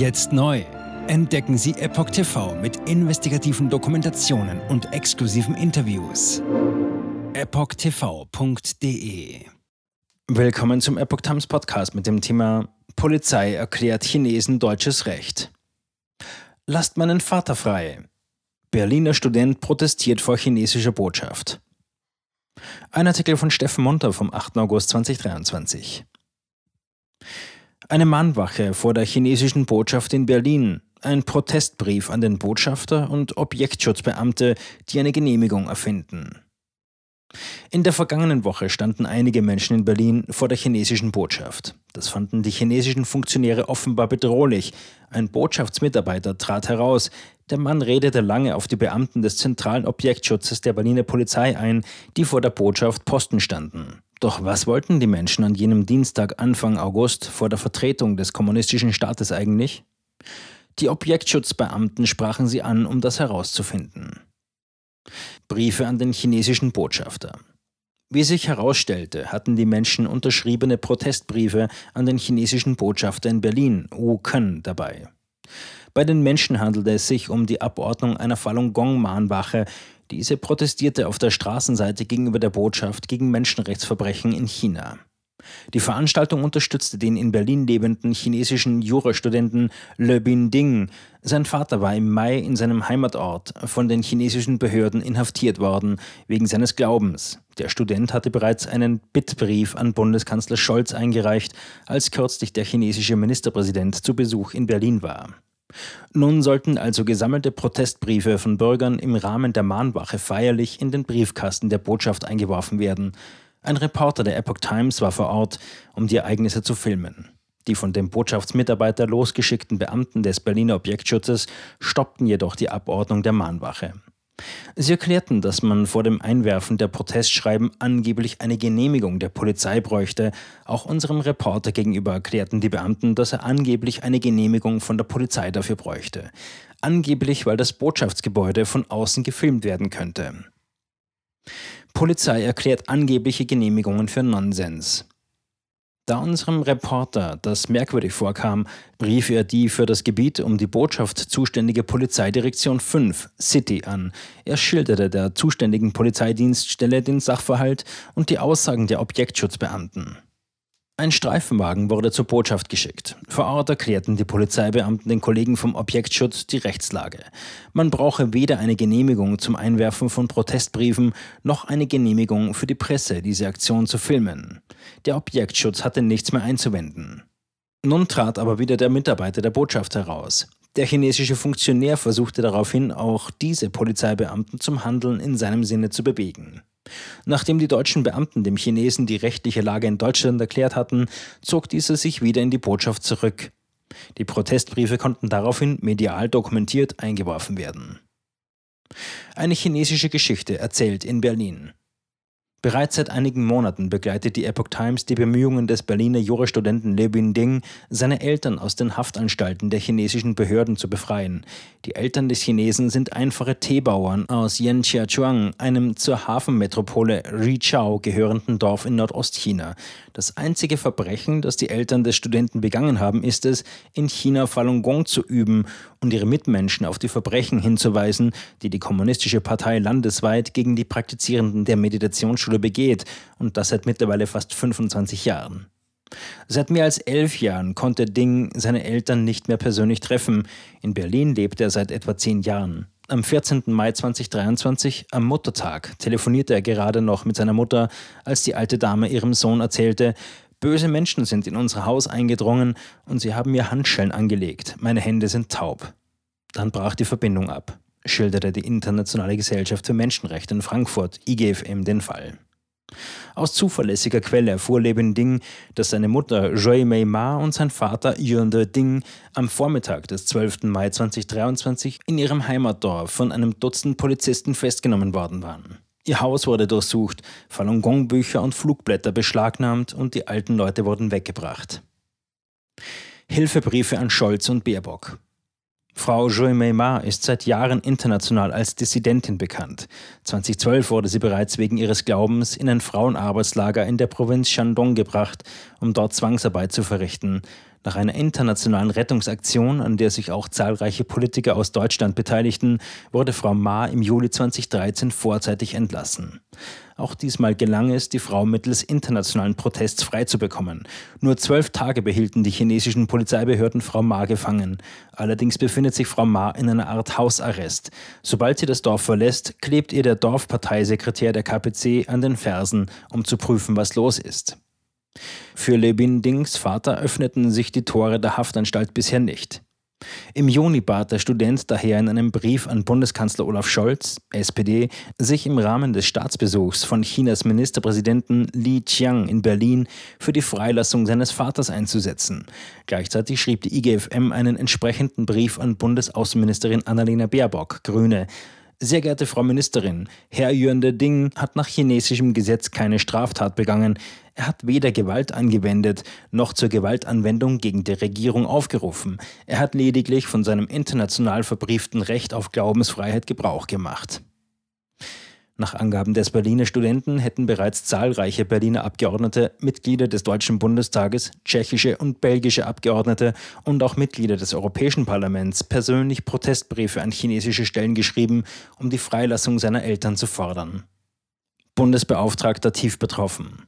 Jetzt neu. Entdecken Sie Epoch TV mit investigativen Dokumentationen und exklusiven Interviews. EpochTV.de Willkommen zum Epoch Times Podcast mit dem Thema Polizei erklärt Chinesen deutsches Recht. Lasst meinen Vater frei. Berliner Student protestiert vor chinesischer Botschaft. Ein Artikel von Steffen Munter vom 8. August 2023. Eine Mahnwache vor der chinesischen Botschaft in Berlin, ein Protestbrief an den Botschafter und Objektschutzbeamte, die eine Genehmigung erfinden. In der vergangenen Woche standen einige Menschen in Berlin vor der chinesischen Botschaft. Das fanden die chinesischen Funktionäre offenbar bedrohlich. Ein Botschaftsmitarbeiter trat heraus. Der Mann redete lange auf die Beamten des zentralen Objektschutzes der Berliner Polizei ein, die vor der Botschaft Posten standen. Doch was wollten die Menschen an jenem Dienstag Anfang August vor der Vertretung des kommunistischen Staates eigentlich? Die Objektschutzbeamten sprachen sie an, um das herauszufinden. Briefe an den chinesischen Botschafter. Wie sich herausstellte, hatten die Menschen unterschriebene Protestbriefe an den chinesischen Botschafter in Berlin, Wu Ken, dabei. Bei den Menschen handelte es sich um die Abordnung einer Falun Gong-Mahnwache, diese protestierte auf der Straßenseite gegenüber der Botschaft gegen Menschenrechtsverbrechen in China. Die Veranstaltung unterstützte den in Berlin lebenden chinesischen Jurastudenten Le Bin Ding. Sein Vater war im Mai in seinem Heimatort von den chinesischen Behörden inhaftiert worden, wegen seines Glaubens. Der Student hatte bereits einen Bittbrief an Bundeskanzler Scholz eingereicht, als kürzlich der chinesische Ministerpräsident zu Besuch in Berlin war. Nun sollten also gesammelte Protestbriefe von Bürgern im Rahmen der Mahnwache feierlich in den Briefkasten der Botschaft eingeworfen werden. Ein Reporter der Epoch Times war vor Ort, um die Ereignisse zu filmen. Die von dem Botschaftsmitarbeiter losgeschickten Beamten des Berliner Objektschutzes stoppten jedoch die Abordnung der Mahnwache. Sie erklärten, dass man vor dem Einwerfen der Protestschreiben angeblich eine Genehmigung der Polizei bräuchte. Auch unserem Reporter gegenüber erklärten die Beamten, dass er angeblich eine Genehmigung von der Polizei dafür bräuchte. Angeblich, weil das Botschaftsgebäude von außen gefilmt werden könnte. Polizei erklärt angebliche Genehmigungen für Nonsens. Da unserem Reporter das merkwürdig vorkam, rief er die für das Gebiet um die Botschaft zuständige Polizeidirektion 5, City, an. Er schilderte der zuständigen Polizeidienststelle den Sachverhalt und die Aussagen der Objektschutzbeamten. Ein Streifenwagen wurde zur Botschaft geschickt. Vor Ort erklärten die Polizeibeamten den Kollegen vom Objektschutz die Rechtslage. Man brauche weder eine Genehmigung zum Einwerfen von Protestbriefen noch eine Genehmigung für die Presse, diese Aktion zu filmen. Der Objektschutz hatte nichts mehr einzuwenden. Nun trat aber wieder der Mitarbeiter der Botschaft heraus. Der chinesische Funktionär versuchte daraufhin auch diese Polizeibeamten zum Handeln in seinem Sinne zu bewegen. Nachdem die deutschen Beamten dem Chinesen die rechtliche Lage in Deutschland erklärt hatten, zog dieser sich wieder in die Botschaft zurück. Die Protestbriefe konnten daraufhin medial dokumentiert eingeworfen werden. Eine chinesische Geschichte erzählt in Berlin. Bereits seit einigen Monaten begleitet die Epoch Times die Bemühungen des Berliner Jurastudenten Le Bin Ding, seine Eltern aus den Haftanstalten der chinesischen Behörden zu befreien. Die Eltern des Chinesen sind einfache Teebauern aus Yanqiachuang, einem zur Hafenmetropole Riqiao gehörenden Dorf in Nordostchina. Das einzige Verbrechen, das die Eltern des Studenten begangen haben, ist es, in China Falun Gong zu üben und ihre Mitmenschen auf die Verbrechen hinzuweisen, die die Kommunistische Partei landesweit gegen die Praktizierenden der Meditationsschule Volksschule begeht und das seit mittlerweile fast 25 Jahren. Seit mehr als elf Jahren konnte Ding seine Eltern nicht mehr persönlich treffen. In Berlin lebt er seit etwa zehn Jahren. Am 14. Mai 2023, am Muttertag, telefonierte er gerade noch mit seiner Mutter, als die alte Dame ihrem Sohn erzählte, böse Menschen sind in unser Haus eingedrungen und sie haben mir Handschellen angelegt. Meine Hände sind taub. Dann brach die Verbindung ab schilderte die Internationale Gesellschaft für Menschenrechte in Frankfurt, IGFM, den Fall. Aus zuverlässiger Quelle erfuhr Leben Ding, dass seine Mutter Joy Mei Ma und sein Vater Yunde Ding am Vormittag des 12. Mai 2023 in ihrem Heimatdorf von einem Dutzend Polizisten festgenommen worden waren. Ihr Haus wurde durchsucht, Falun Gong Bücher und Flugblätter beschlagnahmt und die alten Leute wurden weggebracht. Hilfebriefe an Scholz und Baerbock. Frau Joy ist seit Jahren international als Dissidentin bekannt. 2012 wurde sie bereits wegen ihres Glaubens in ein Frauenarbeitslager in der Provinz Shandong gebracht, um dort Zwangsarbeit zu verrichten. Nach einer internationalen Rettungsaktion, an der sich auch zahlreiche Politiker aus Deutschland beteiligten, wurde Frau Ma im Juli 2013 vorzeitig entlassen. Auch diesmal gelang es, die Frau mittels internationalen Protests freizubekommen. Nur zwölf Tage behielten die chinesischen Polizeibehörden Frau Ma gefangen. Allerdings befindet sich Frau Ma in einer Art Hausarrest. Sobald sie das Dorf verlässt, klebt ihr der Dorfparteisekretär der KPC an den Fersen, um zu prüfen, was los ist. Für Lebin Dings Vater öffneten sich die Tore der Haftanstalt bisher nicht. Im Juni bat der Student daher in einem Brief an Bundeskanzler Olaf Scholz, SPD, sich im Rahmen des Staatsbesuchs von Chinas Ministerpräsidenten Li Qiang in Berlin für die Freilassung seines Vaters einzusetzen. Gleichzeitig schrieb die IGFM einen entsprechenden Brief an Bundesaußenministerin Annalena Baerbock, Grüne. Sehr geehrte Frau Ministerin, Herr Yuan Ding hat nach chinesischem Gesetz keine Straftat begangen. Er hat weder Gewalt angewendet noch zur Gewaltanwendung gegen die Regierung aufgerufen. Er hat lediglich von seinem international verbrieften Recht auf Glaubensfreiheit Gebrauch gemacht. Nach Angaben des Berliner Studenten hätten bereits zahlreiche Berliner Abgeordnete, Mitglieder des Deutschen Bundestages, tschechische und belgische Abgeordnete und auch Mitglieder des Europäischen Parlaments persönlich Protestbriefe an chinesische Stellen geschrieben, um die Freilassung seiner Eltern zu fordern. Bundesbeauftragter tief betroffen.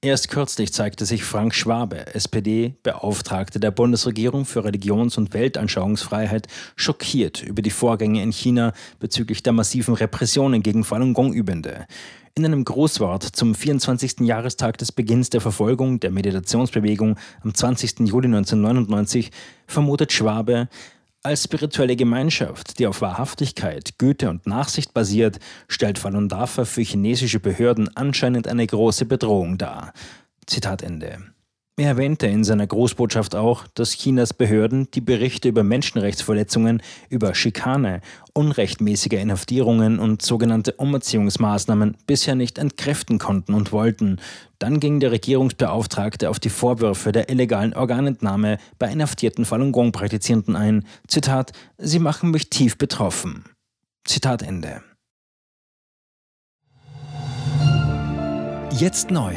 Erst kürzlich zeigte sich Frank Schwabe, SPD, Beauftragter der Bundesregierung für Religions- und Weltanschauungsfreiheit, schockiert über die Vorgänge in China bezüglich der massiven Repressionen gegen Falun Gong-Übende. In einem Großwort zum 24. Jahrestag des Beginns der Verfolgung der Meditationsbewegung am 20. Juli 1999 vermutet Schwabe, als spirituelle Gemeinschaft, die auf Wahrhaftigkeit, Güte und Nachsicht basiert, stellt Falun Dafa für chinesische Behörden anscheinend eine große Bedrohung dar. Zitat Ende. Er erwähnte in seiner Großbotschaft auch, dass Chinas Behörden die Berichte über Menschenrechtsverletzungen, über Schikane, unrechtmäßige Inhaftierungen und sogenannte Umerziehungsmaßnahmen bisher nicht entkräften konnten und wollten. Dann ging der Regierungsbeauftragte auf die Vorwürfe der illegalen Organentnahme bei inhaftierten Falun Gong-Praktizierenden ein. Zitat: Sie machen mich tief betroffen. Zitat Ende. Jetzt neu